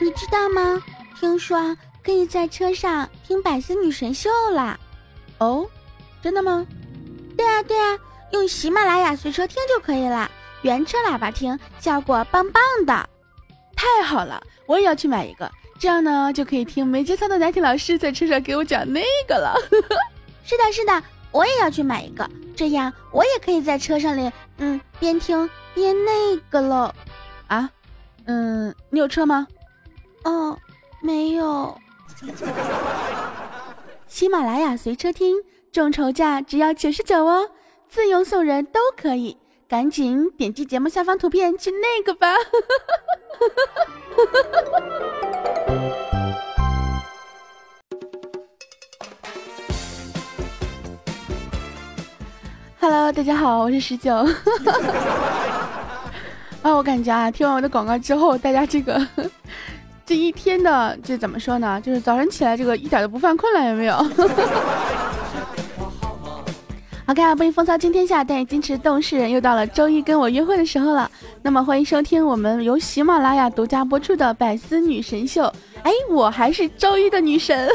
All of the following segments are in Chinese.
你知道吗？听说可以在车上听百思女神秀啦。哦，真的吗？对啊对啊，用喜马拉雅随车听就可以了，原车喇叭听效果棒棒的。太好了，我也要去买一个，这样呢就可以听没节操的奶体老师在车上给我讲那个了。是的，是的，我也要去买一个，这样我也可以在车上里，嗯，边听边那个了。啊，嗯，你有车吗？哦，没有。喜马拉雅随车听，众筹价只要九十九哦，自用送人都可以，赶紧点击节目下方图片去那个吧。Hello，大家好，我是十九。啊，我感觉啊，听完我的广告之后，大家这个。这一天的这怎么说呢？就是早晨起来这个一点都不犯困了，有没有？OK 啊，不音风骚惊天下，但矜持动世人。又到了周一跟我约会的时候了。那么欢迎收听我们由喜马拉雅独家播出的百思女神秀。哎，我还是周一的女神。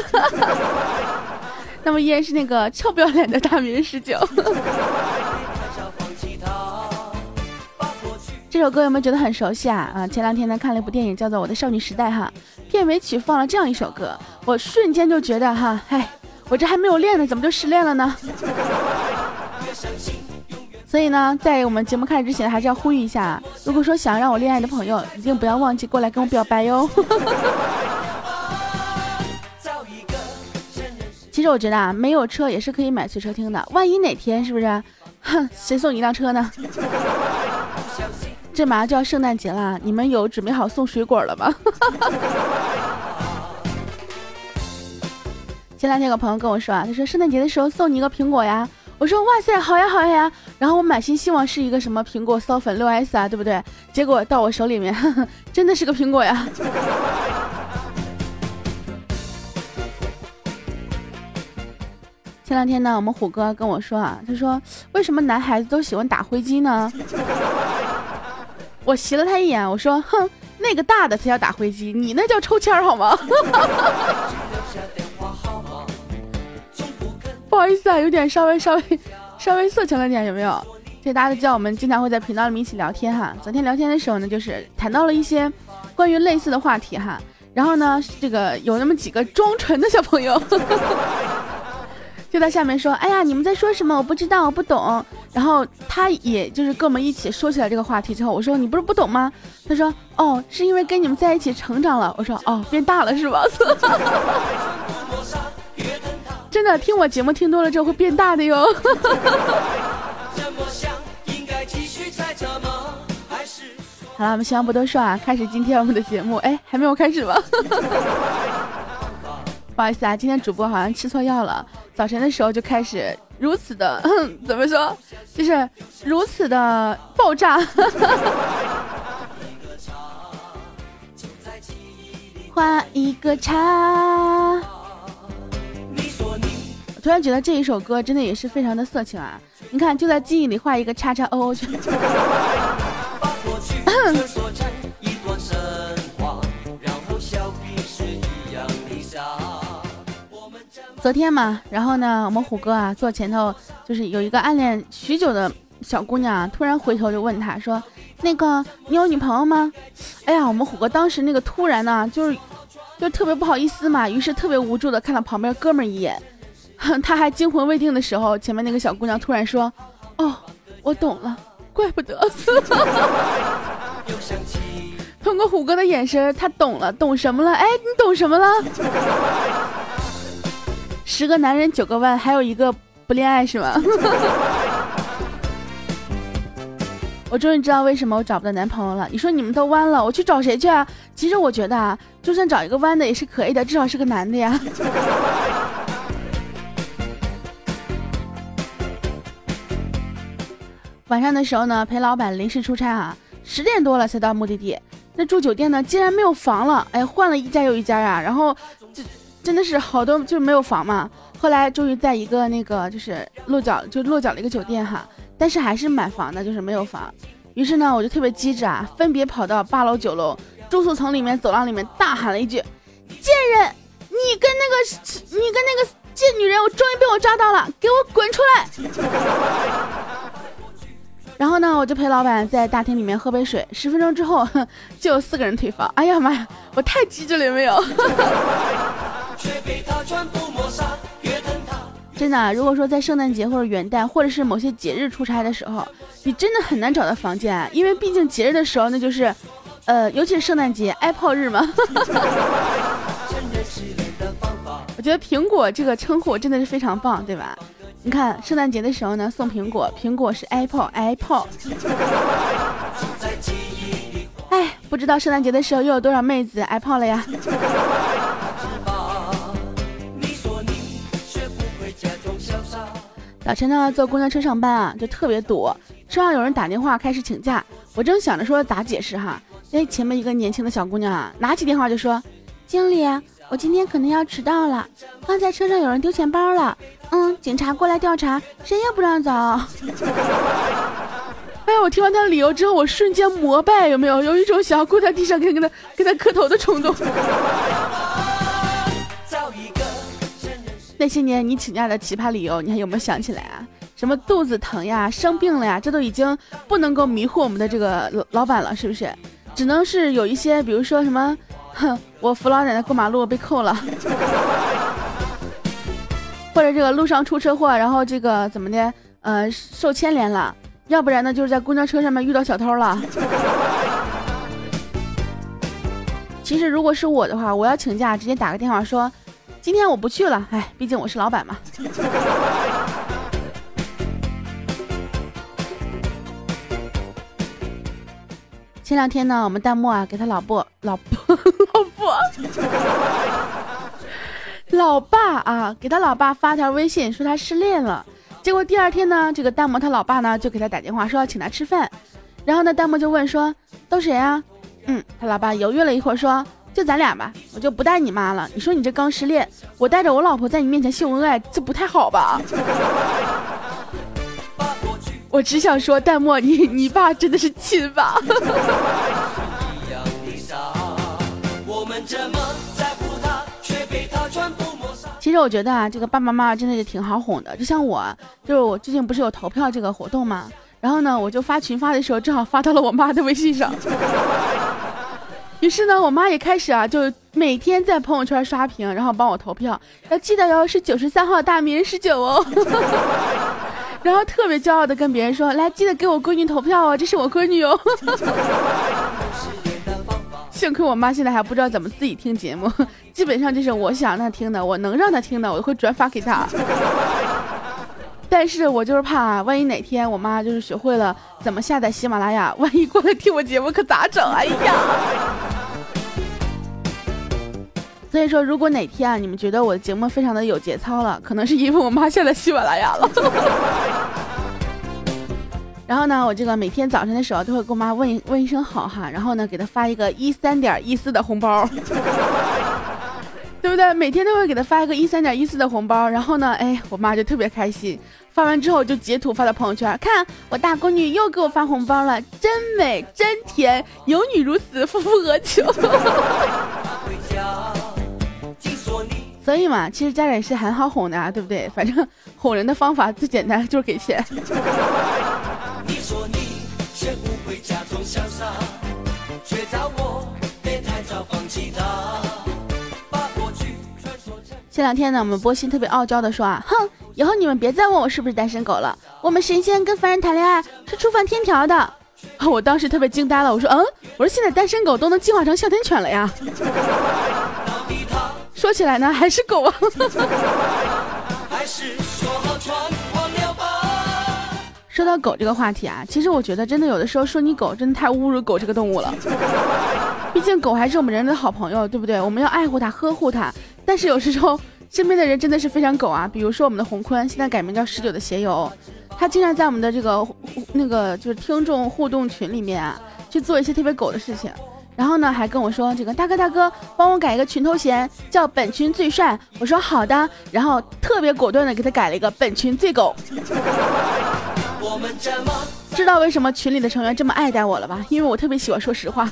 那么依然是那个臭不要脸的大名十九。这首歌有没有觉得很熟悉啊？啊，前两天呢看了一部电影，叫做《我的少女时代》哈，片尾曲放了这样一首歌，我瞬间就觉得哈，嗨，我这还没有练呢，怎么就失恋了呢？所以呢，在我们节目开始之前，还是要呼吁一下，如果说想让我恋爱的朋友，一定不要忘记过来跟我表白哟。其实我觉得啊，没有车也是可以买随车听的，万一哪天是不是？哼，谁送你一辆车呢？这马上就要圣诞节了，你们有准备好送水果了吗？前两天有个朋友跟我说啊，他说圣诞节的时候送你一个苹果呀。我说哇塞，好呀好呀呀。然后我满心希望是一个什么苹果骚粉六 S 啊，对不对？结果到我手里面，真的是个苹果呀。前两天呢，我们虎哥跟我说啊，他说为什么男孩子都喜欢打飞机呢？我斜了他一眼，我说：“哼，那个大的才叫打飞机，你那叫抽签儿好吗？” 不好意思啊，有点稍微稍微稍微色情了点，有没有？所以大家都知道我们经常会在频道里面一起聊天哈。昨天聊天的时候呢，就是谈到了一些关于类似的话题哈。然后呢，这个有那么几个装纯的小朋友。就在下面说，哎呀，你们在说什么？我不知道，我不懂。然后他也就是跟我们一起说起来这个话题之后，我说你不是不懂吗？他说哦，是因为跟你们在一起成长了。我说哦，变大了是吧？真的，听我节目听多了之后会变大的哟。好了，我们闲话不多说啊，开始今天我们的节目。哎，还没有开始吗？不好意思啊，今天主播好像吃错药了。早晨的时候就开始如此的，怎么说，就是如此的爆炸。画一个叉。我突然觉得这一首歌真的也是非常的色情啊！你看，就在记忆里画一个叉叉 O O 圈。昨天嘛，然后呢，我们虎哥啊坐前头，就是有一个暗恋许久的小姑娘，突然回头就问他说：“那个你有女朋友吗？”哎呀，我们虎哥当时那个突然呢，就是就特别不好意思嘛，于是特别无助的看了旁边哥们一眼，他还惊魂未定的时候，前面那个小姑娘突然说：“哦，我懂了，怪不得。”通过虎哥的眼神，他懂了，懂什么了？哎，你懂什么了？十个男人九个弯，还有一个不恋爱是吗？我终于知道为什么我找不到男朋友了。你说你们都弯了，我去找谁去啊？其实我觉得啊，就算找一个弯的也是可以的，至少是个男的呀。晚上的时候呢，陪老板临时出差啊，十点多了才到目的地。那住酒店呢，竟然没有房了。哎，换了一家又一家啊，然后就。真的是好多就是没有房嘛，后来终于在一个那个就是落脚就落脚了一个酒店哈，但是还是买房的，就是没有房。于是呢，我就特别机智啊，分别跑到八楼九楼住宿层里面走廊里面大喊了一句：“贱人，你跟那个你跟那个贱女人，我终于被我抓到了，给我滚出来！” 然后呢，我就陪老板在大厅里面喝杯水。十分钟之后，就有四个人退房。哎呀妈呀，我太机智了，有没有？真的，如果说在圣诞节或者元旦，或者是某些节日出差的时候，你真的很难找到房间，因为毕竟节日的时候，那就是，呃，尤其是圣诞节挨泡日嘛。我觉得苹果这个称呼真的是非常棒，对吧？你看圣诞节的时候呢，送苹果，苹果是 apple，apple。哎，不知道圣诞节的时候又有多少妹子挨炮了呀？早晨呢，坐公交车上班啊，就特别堵。车上有人打电话开始请假，我正想着说咋解释哈，哎，前面一个年轻的小姑娘啊，拿起电话就说：“经理，我今天可能要迟到了。刚才车上有人丢钱包了，嗯，警察过来调查，谁也不让走。”哎，我听完他的理由之后，我瞬间膜拜，有没有？有一种想要跪在地上跟跟他跟他磕头的冲动。那些年你请假的奇葩理由，你还有没有想起来啊？什么肚子疼呀、生病了呀，这都已经不能够迷惑我们的这个老老板了，是不是？只能是有一些，比如说什么，哼，我扶老奶奶过马路被扣了，或者这个路上出车祸，然后这个怎么的，呃，受牵连了，要不然呢，就是在公交车上面遇到小偷了。其实如果是我的话，我要请假，直接打个电话说。今天我不去了，哎，毕竟我是老板嘛。前两天呢，我们弹幕啊给他老婆、老婆、老婆、老爸啊给他老爸发条微信说他失恋了，结果第二天呢，这个弹幕他老爸呢就给他打电话说要请他吃饭，然后呢弹幕就问说都谁啊？嗯，他老爸犹豫了一会儿说。就咱俩吧，我就不带你妈了。你说你这刚失恋，我带着我老婆在你面前秀恩爱，这不太好吧？我只想说，淡漠，你你爸真的是亲爸？其实我觉得啊，这个爸爸妈妈真的是挺好哄的。就像我，就是我最近不是有投票这个活动嘛，然后呢，我就发群发的时候，正好发到了我妈的微信上。于是呢，我妈也开始啊，就每天在朋友圈刷屏，然后帮我投票。要记得哟，是九十三号大名人十九哦。然后特别骄傲的跟别人说：“来，记得给我闺女投票哦，这是我闺女哦。”幸亏我妈现在还不知道怎么自己听节目，基本上就是我想让她听的，我能让她听的，我会转发给她。但是我就是怕，万一哪天我妈就是学会了怎么下载喜马拉雅，万一过来听我节目可咋整？哎呀！所以说，如果哪天啊，你们觉得我的节目非常的有节操了，可能是因为我妈下载喜马拉雅了。然后呢，我这个每天早晨的时候都会跟我妈问问一声好哈，然后呢给她发一个一三点一四的红包。对不对？每天都会给他发一个一三点一四的红包，然后呢，哎，我妈就特别开心。发完之后就截图发到朋友圈，看我大闺女又给我发红包了，真美真甜，有女如此，夫复何求？所以嘛，其实家长也是很好哄的啊，对不对？反正哄人的方法最简单，就是给钱。你说你却不会假装潇洒，却找这两天呢，我们波心特别傲娇的说啊，哼，以后你们别再问我是不是单身狗了。我们神仙跟凡人谈恋爱是触犯天条的。我当时特别惊呆了，我说，嗯，我说现在单身狗都能进化成哮天犬了呀。说起来呢，还是狗啊。说到狗这个话题啊，其实我觉得真的有的时候说你狗真的太侮辱狗这个动物了。毕竟狗还是我们人类的好朋友，对不对？我们要爱护它，呵护它。但是有时候身边的人真的是非常狗啊，比如说我们的洪坤，现在改名叫十九的鞋友，他经常在我们的这个那个就是听众互动群里面啊，去做一些特别狗的事情，然后呢还跟我说这个大哥大哥帮我改一个群头衔叫本群最帅，我说好的，然后特别果断的给他改了一个本群最狗。知道为什么群里的成员这么爱戴我了吧？因为我特别喜欢说实话。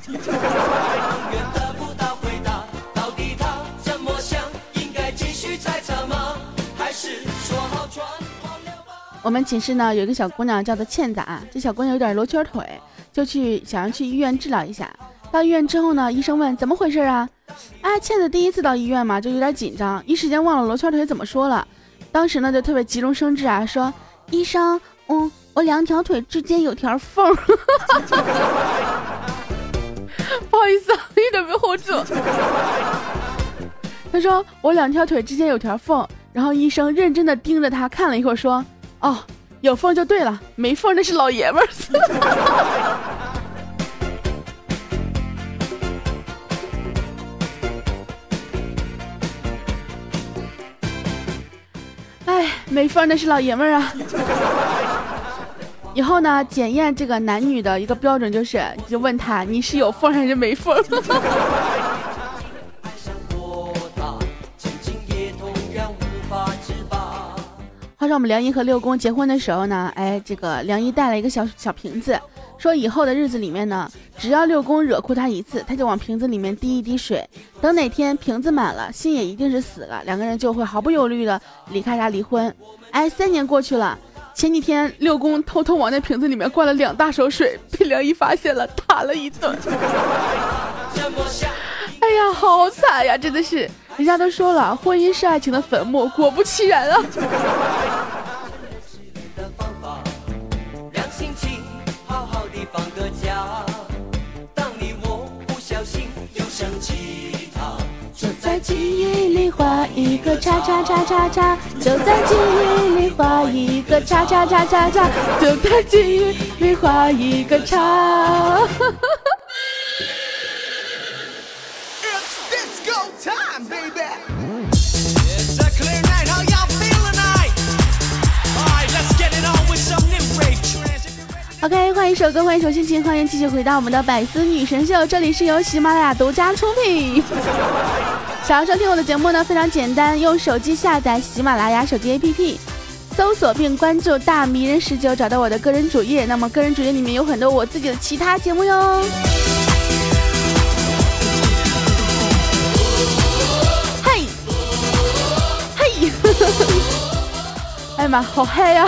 我们寝室呢有一个小姑娘叫做倩子啊，这小姑娘有点罗圈腿，就去想要去医院治疗一下。到医院之后呢，医生问怎么回事啊？啊，倩子第一次到医院嘛，就有点紧张，一时间忘了罗圈腿怎么说了。当时呢就特别急中生智啊，说医生，嗯，我两条腿之间有条缝。不好意思啊，一点没 hold 住。他说我两条腿之间有条缝，然后医生认真的盯着他看了一会儿，说。哦，有缝就对了，没缝那是老爷们儿。哎，没缝那是老爷们儿啊。以后呢，检验这个男女的一个标准就是，你就问他你是有缝还是没缝。话说我们梁姨和六公结婚的时候呢，哎，这个梁姨带了一个小小瓶子，说以后的日子里面呢，只要六公惹哭她一次，他就往瓶子里面滴一滴水，等哪天瓶子满了，心也一定是死了，两个人就会毫不犹豫的离开他离婚。哎，三年过去了，前几天六公偷偷往那瓶子里面灌了两大手水，被梁姨发现了，打了一顿。哎呀，好惨呀，真的是。人家都说了，婚姻是爱情的坟墓，果不其然啊！就在记忆里画一个叉叉叉叉叉，就在记忆里画一个叉叉叉叉叉，就在记忆里画一个叉。哈哈 OK，换一首歌，换一首心情，欢迎继续回到我们的百思女神秀，这里是由喜马拉雅独家出品。想要收听我的节目呢，非常简单，用手机下载喜马拉雅手机 APP，搜索并关注大迷人十九，找到我的个人主页。那么个人主页里面有很多我自己的其他节目哟。嘿，嘿，哎呀妈，好嗨呀！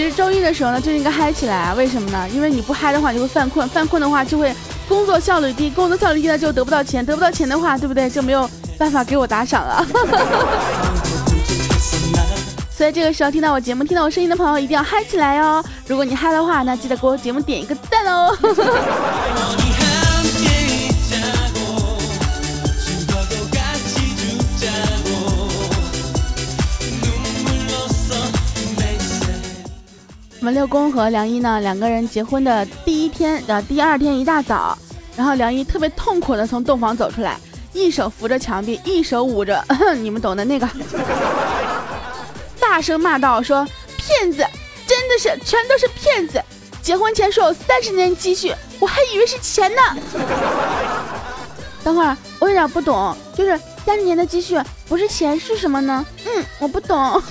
其实周一的时候呢，就应该嗨起来啊！为什么呢？因为你不嗨的话，你会犯困，犯困的话就会工作效率低，工作效率低了就得不到钱，得不到钱的话，对不对？就没有办法给我打赏了。所以这个时候听到我节目、听到我声音的朋友，一定要嗨起来哦！如果你嗨的话，那记得给我节目点一个赞哦。六公和梁一呢，两个人结婚的第一天的第二天一大早，然后梁一特别痛苦的从洞房走出来，一手扶着墙壁，一手捂着，你们懂的那个，大声骂道：“说骗子，真的是全都是骗子！结婚前说有三十年积蓄，我还以为是钱呢。等会儿我有点不懂，就是三十年的积蓄不是钱是什么呢？嗯，我不懂。”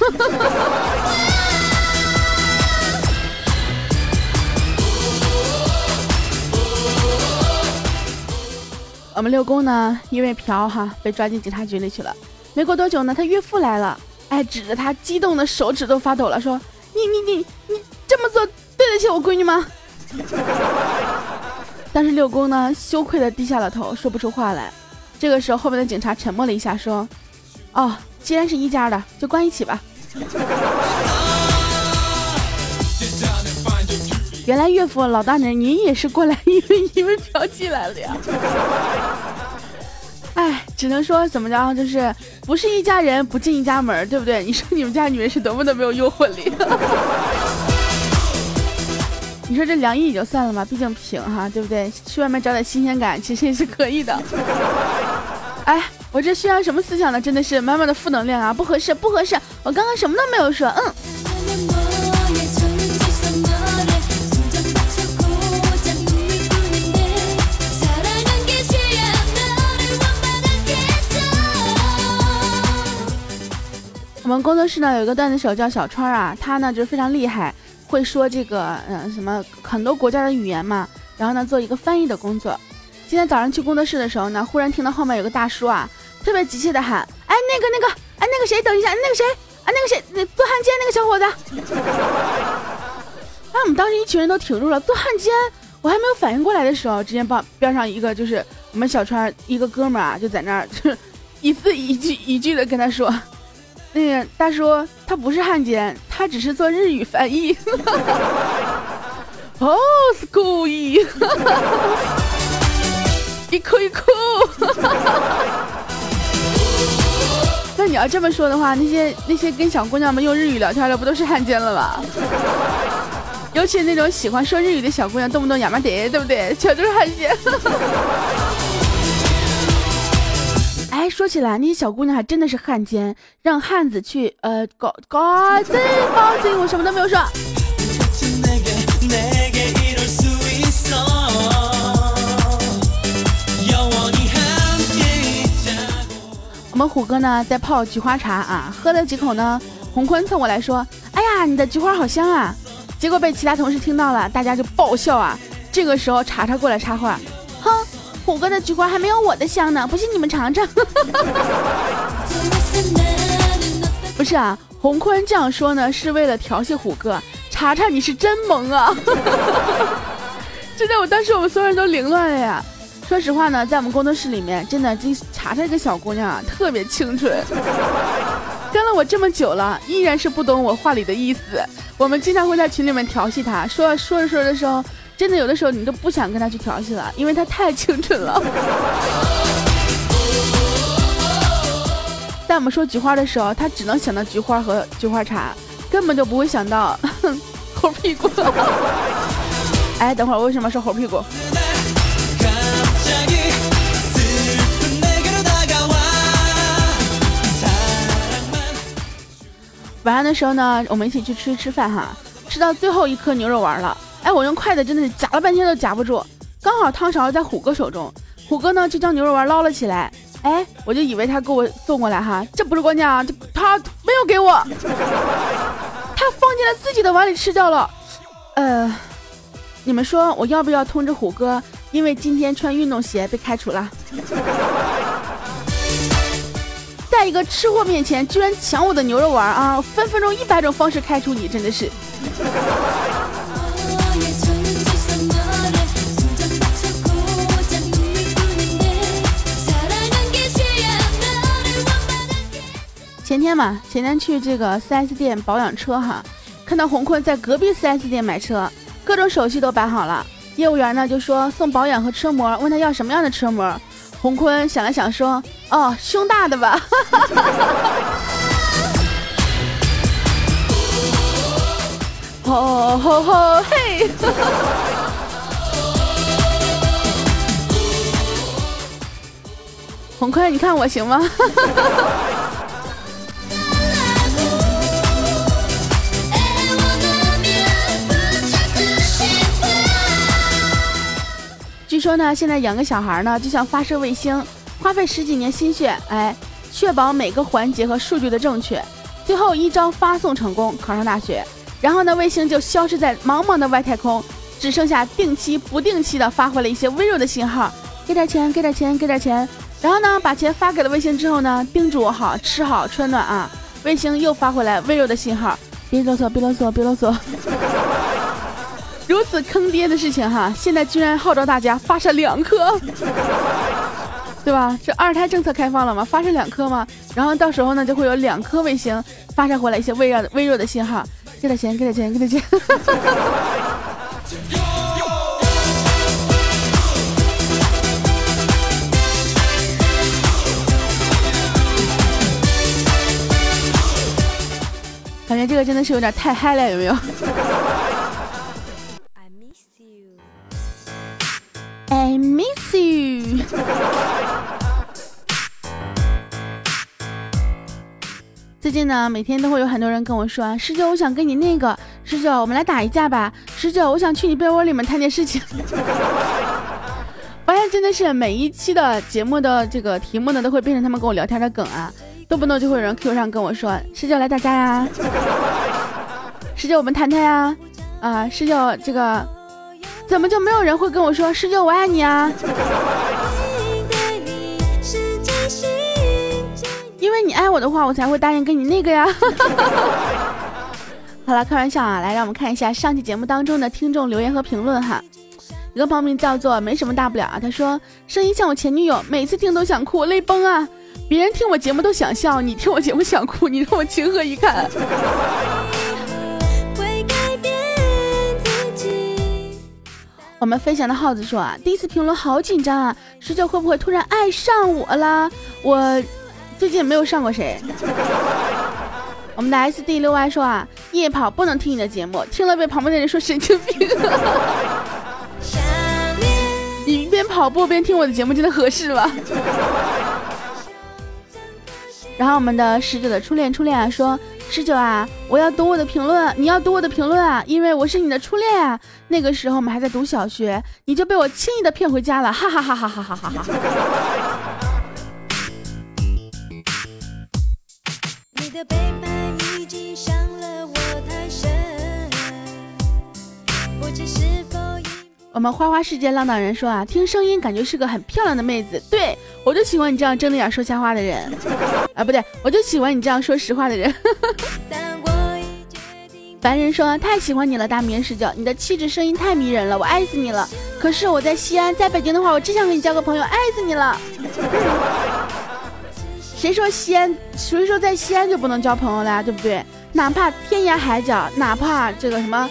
我们六公呢，因为嫖哈被抓进警察局里去了。没过多久呢，他岳父来了，哎，指着他，激动的手指都发抖了，说：“你你你你这么做对得起我闺女吗？” 但是六公呢，羞愧的低下了头，说不出话来。这个时候，后面的警察沉默了一下，说：“哦，既然是一家的，就关一起吧。”原来岳父老大人，您也是过来因为因为嫖妓来了呀？哎，只能说怎么着，就是不是一家人不进一家门，对不对？你说你们家女人是多么的没有诱惑力？你说这梁毅也就算了吧，毕竟平哈，对不对？去外面找点新鲜感，其实也是可以的。哎，我这宣扬什么思想呢？真的是满满的负能量啊！不合适，不合适！我刚刚什么都没有说，嗯。我们工作室呢有一个段子手叫小川啊，他呢就非常厉害，会说这个嗯什么很多国家的语言嘛，然后呢做一个翻译的工作。今天早上去工作室的时候呢，忽然听到后面有个大叔啊，特别急切的喊：“哎，那个那个，哎那个谁，等一下，那个谁，啊那个谁，那做汉奸那个小伙子。”啊，我们当时一群人都挺住了，做汉奸。我还没有反应过来的时候，直接帮边上一个就是我们小川一个哥们儿啊，就在那儿就一字一句一句的跟他说：“那个大叔，他不是汉奸，他只是做日语翻译。”哦，是故意。一哭一哭。那你要这么说的话，那些那些跟小姑娘们用日语聊天的，不都是汉奸了吗？尤其那种喜欢说日语的小姑娘，动不动亚麻得，对不对？全都是汉奸。说起来，那些小姑娘还真的是汉奸，让汉子去呃搞搞这搞这，我什么都没有说。我们虎哥呢在泡菊花茶啊，喝了几口呢，洪坤凑过来说：“哎呀，你的菊花好香啊！”结果被其他同事听到了，大家就爆笑啊！这个时候查查过来插话：“，虎哥的菊花还没有我的香呢，不信你们尝尝。”不是啊，洪坤这样说呢，是为了调戏虎哥。查查，你是真萌啊！真的，我当时我们所有人都凌乱了呀。说实话呢，在我们工作室里面，真的这查查这个小姑娘啊，特别清纯。跟了我这么久了，依然是不懂我话里的意思。我们经常会在群里面调戏她，说说着说着的时候，真的有的时候你都不想跟他去调戏了，因为他太清纯了。在我们说菊花的时候，他只能想到菊花和菊花茶，根本就不会想到 猴屁股。哎，等会儿为什么说猴屁股？晚上的时候呢，我们一起去吃吃饭哈，吃到最后一颗牛肉丸了。哎，我用筷子真的是夹了半天都夹不住，刚好汤勺在虎哥手中，虎哥呢就将牛肉丸捞了起来。哎，我就以为他给我送过来哈，这不是关键啊，这他没有给我，他放进了自己的碗里吃掉了。呃，你们说我要不要通知虎哥？因为今天穿运动鞋被开除了。在一个吃货面前，居然抢我的牛肉丸啊！分分钟一百种方式开除你，真的是。前天嘛，前天去这个 4S 店保养车哈，看到洪坤在隔壁 4S 店买车，各种手续都摆好了。业务员呢就说送保养和车模，问他要什么样的车模。洪坤想了想说：“哦，胸大的吧。”吼吼吼嘿！洪坤，你看我行吗？说呢，现在养个小孩呢，就像发射卫星，花费十几年心血，哎，确保每个环节和数据的正确，最后一招发送成功，考上大学，然后呢，卫星就消失在茫茫的外太空，只剩下定期、不定期的发回了一些微弱的信号，给点钱，给点钱，给点钱，然后呢，把钱发给了卫星之后呢，叮嘱我好，吃好穿暖啊，卫星又发回来微弱的信号，别啰嗦，别啰嗦，别啰嗦。如此坑爹的事情哈，现在居然号召大家发射两颗，对吧？这二胎政策开放了吗？发射两颗吗？然后到时候呢，就会有两颗卫星发射回来一些微弱的微弱的信号，给点钱，给点钱，给点钱。感觉这个真的是有点太嗨了，有没有？I miss you。最近呢，每天都会有很多人跟我说：“十九，我想跟你那个十九，我们来打一架吧。”十九，我想去你被窝里面谈点事情。发现真的是每一期的节目的这个题目呢，都会变成他们跟我聊天的梗啊，动不动就会有人 Q 上跟我说：“十九来打架呀，十九我们谈谈呀。”啊，十九这个怎么就没有人会跟我说十九我爱你啊？因为你爱我的话，我才会答应跟你那个呀。好了，开玩笑啊，来让我们看一下上期节目当中的听众留言和评论哈。一个朋友名叫做没什么大不了啊，他说声音像我前女友，每次听都想哭，泪崩啊。别人听我节目都想笑，你听我节目想哭，你让我情何以堪？我们飞翔的耗子说啊，第一次评论好紧张啊，十九会不会突然爱上我了？我最近没有上过谁。我们的 S D 六 Y 说啊，夜跑不能听你的节目，听了被旁边的人说神经病。你边跑步边听我的节目，真的合适吗？然后我们的十九的初恋初恋啊说，十九啊，我要读我的评论，你要读我的评论啊，因为我是你的初恋啊。那个时候我们还在读小学，你就被我轻易的骗回家了，哈哈哈哈哈哈哈哈。你的背叛已经伤了我太深，不知是我们花花世界浪荡人说啊，听声音感觉是个很漂亮的妹子，对我就喜欢你这样睁着眼说瞎话的人，啊不对，我就喜欢你这样说实话的人。凡人说太喜欢你了，大名十九，你的气质声音太迷人了，我爱死你了。可是我在西安，在北京的话，我只想跟你交个朋友，爱死你了。谁说西安？谁说在西安就不能交朋友了？对不对？哪怕天涯海角，哪怕这个什么，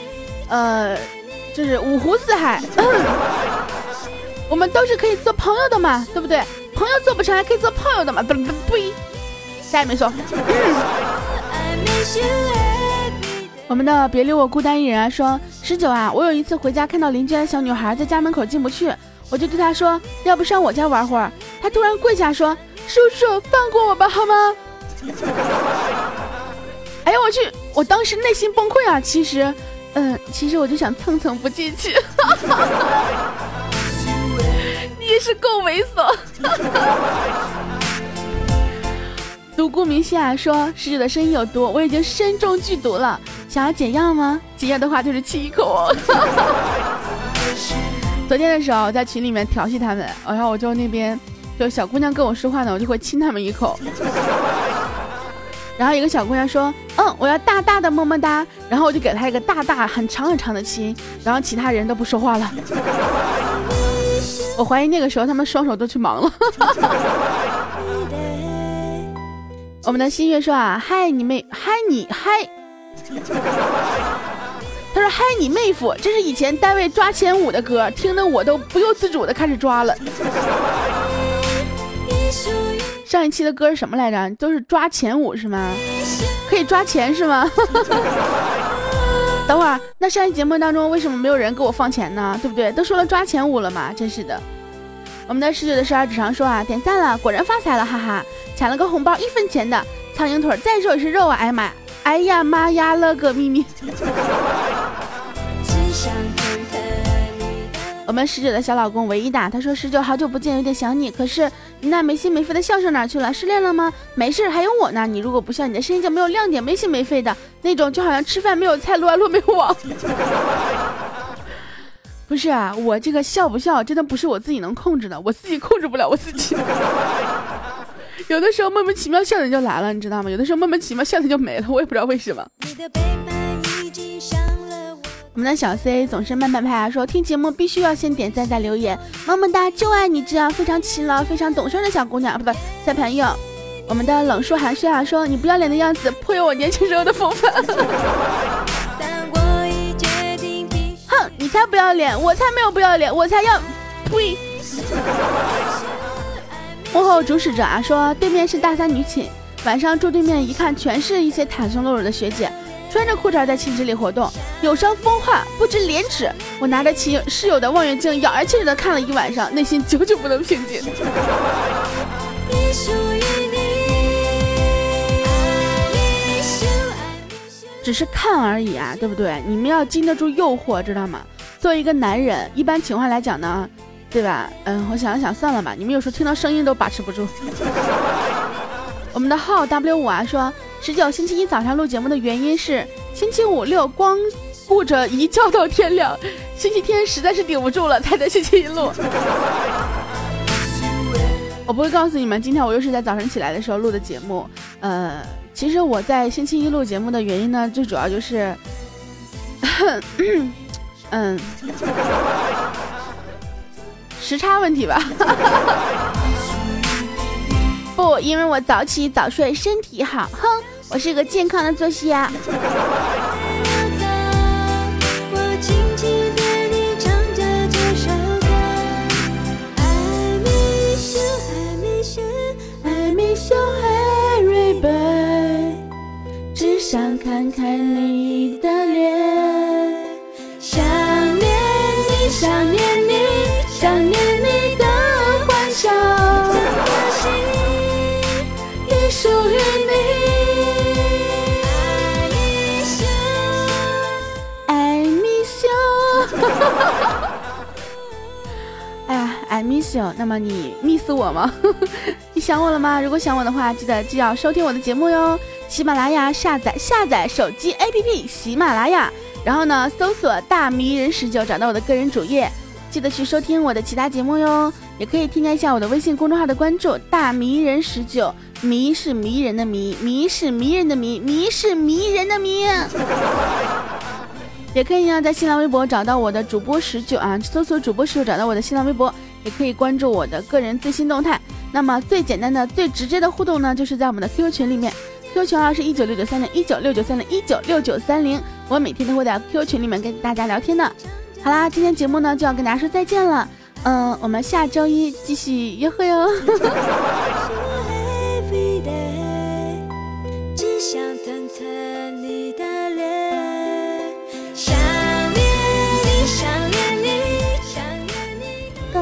呃。就是五湖四海，我们都是可以做朋友的嘛，对不对？朋友做不成，还可以做炮友的嘛，不不不，啥也没说。我们的别留我孤单一人啊，说十九啊，我有一次回家看到邻居的小女孩在家门口进不去，我就对她说，要不上我家玩会儿。她突然跪下说，叔叔放过我吧，好吗？哎呀我去，我当时内心崩溃啊，其实。嗯，其实我就想蹭蹭不进去。你也是够猥琐。独孤明心啊说，使者的声音有毒，我已经身中剧毒了。想要解药吗？解药的话就是亲一口。昨天的时候在群里面调戏他们，然后我就那边就小姑娘跟我说话呢，我就会亲他们一口。然后一个小姑娘说：“嗯，我要大大的么么哒。”然后我就给她一个大大很长很长的亲。然后其他人都不说话了。我怀疑那个时候他们双手都去忙了。我们的新月说啊：“嗨你妹，嗨你嗨。”他说：“嗨你妹夫，这是以前单位抓前五的歌，听得我都不由自主的开始抓了。”上一期的歌是什么来着？都是抓前五是吗？可以抓钱是吗？等会儿，那上期节目当中为什么没有人给我放钱呢？对不对？都说了抓前五了嘛，真是的。我们的十九的十二指肠说啊，点赞了，果然发财了，哈哈，抢了个红包一分钱的苍蝇腿，再肉也是肉啊！哎呀妈，哎呀妈呀了个秘密。我们十九的小老公唯一打，他说十九好久不见，有点想你。可是你那没心没肺的笑声哪去了？失恋了吗？没事，还有我呢。你如果不笑，你的声音就没有亮点，没心没肺的那种，就好像吃饭没有菜，撸啊撸没有网。不是啊，我这个笑不笑，真的不是我自己能控制的，我自己控制不了我自己。有的时候莫名其妙笑点就来了，你知道吗？有的时候莫名其妙笑点就没了，我也不知道为什么。我们的小 C 总是慢半拍啊，说听节目必须要先点赞再留言，么么哒，就爱你这样非常勤劳、非常懂事的小姑娘啊，不不，小朋友。我们的冷叔寒暄啊，说你不要脸的样子颇有我年轻时候的风范。哼，你才不要脸，我才没有不要脸，我才要，呸！幕后主使者啊，说对面是大三女寝，晚上住对面一看，全是一些袒胸露乳的学姐。穿着裤衩在寝室里活动，有伤风化，不知廉耻。我拿着寝室友的望远镜，咬牙切齿的看了一晚上，内心久久不能平静。只是看而已啊，对不对？你们要经得住诱惑，知道吗？作为一个男人，一般情况来讲呢，对吧？嗯，我想了想，算了吧。你们有时候听到声音都把持不住。我们的号 W 五啊说。十九星期一早上录节目的原因是星期五六光顾着一觉到天亮，星期天实在是顶不住了，才在星期一录。我不会告诉你们，今天我又是在早晨起来的时候录的节目。呃，其实我在星期一录节目的原因呢，最主要就是，嗯，时差问题吧。不，因为我早起早睡，身体好。哼，我是个健康的作息啊。么你 miss 我吗？你想我了吗？如果想我的话，记得就要收听我的节目哟。喜马拉雅下载下载手机 APP 喜马拉雅，然后呢搜索大迷人十九找到我的个人主页，记得去收听我的其他节目哟。也可以添加一下我的微信公众号的关注，大迷人十九，迷是迷人的迷，迷是迷人的迷，迷是迷人的迷。也可以呢在新浪微博找到我的主播十九啊，搜索主播十九找到我的新浪微博，也可以关注我的个人最新动态。那么最简单的、最直接的互动呢，就是在我们的 QQ 群里面。QQ 群号是一九六九三零一九六九三零一九六九三零，我每天都会在 QQ 群里面跟大家聊天的。好啦，今天节目呢就要跟大家说再见了，嗯，我们下周一继续约会哦。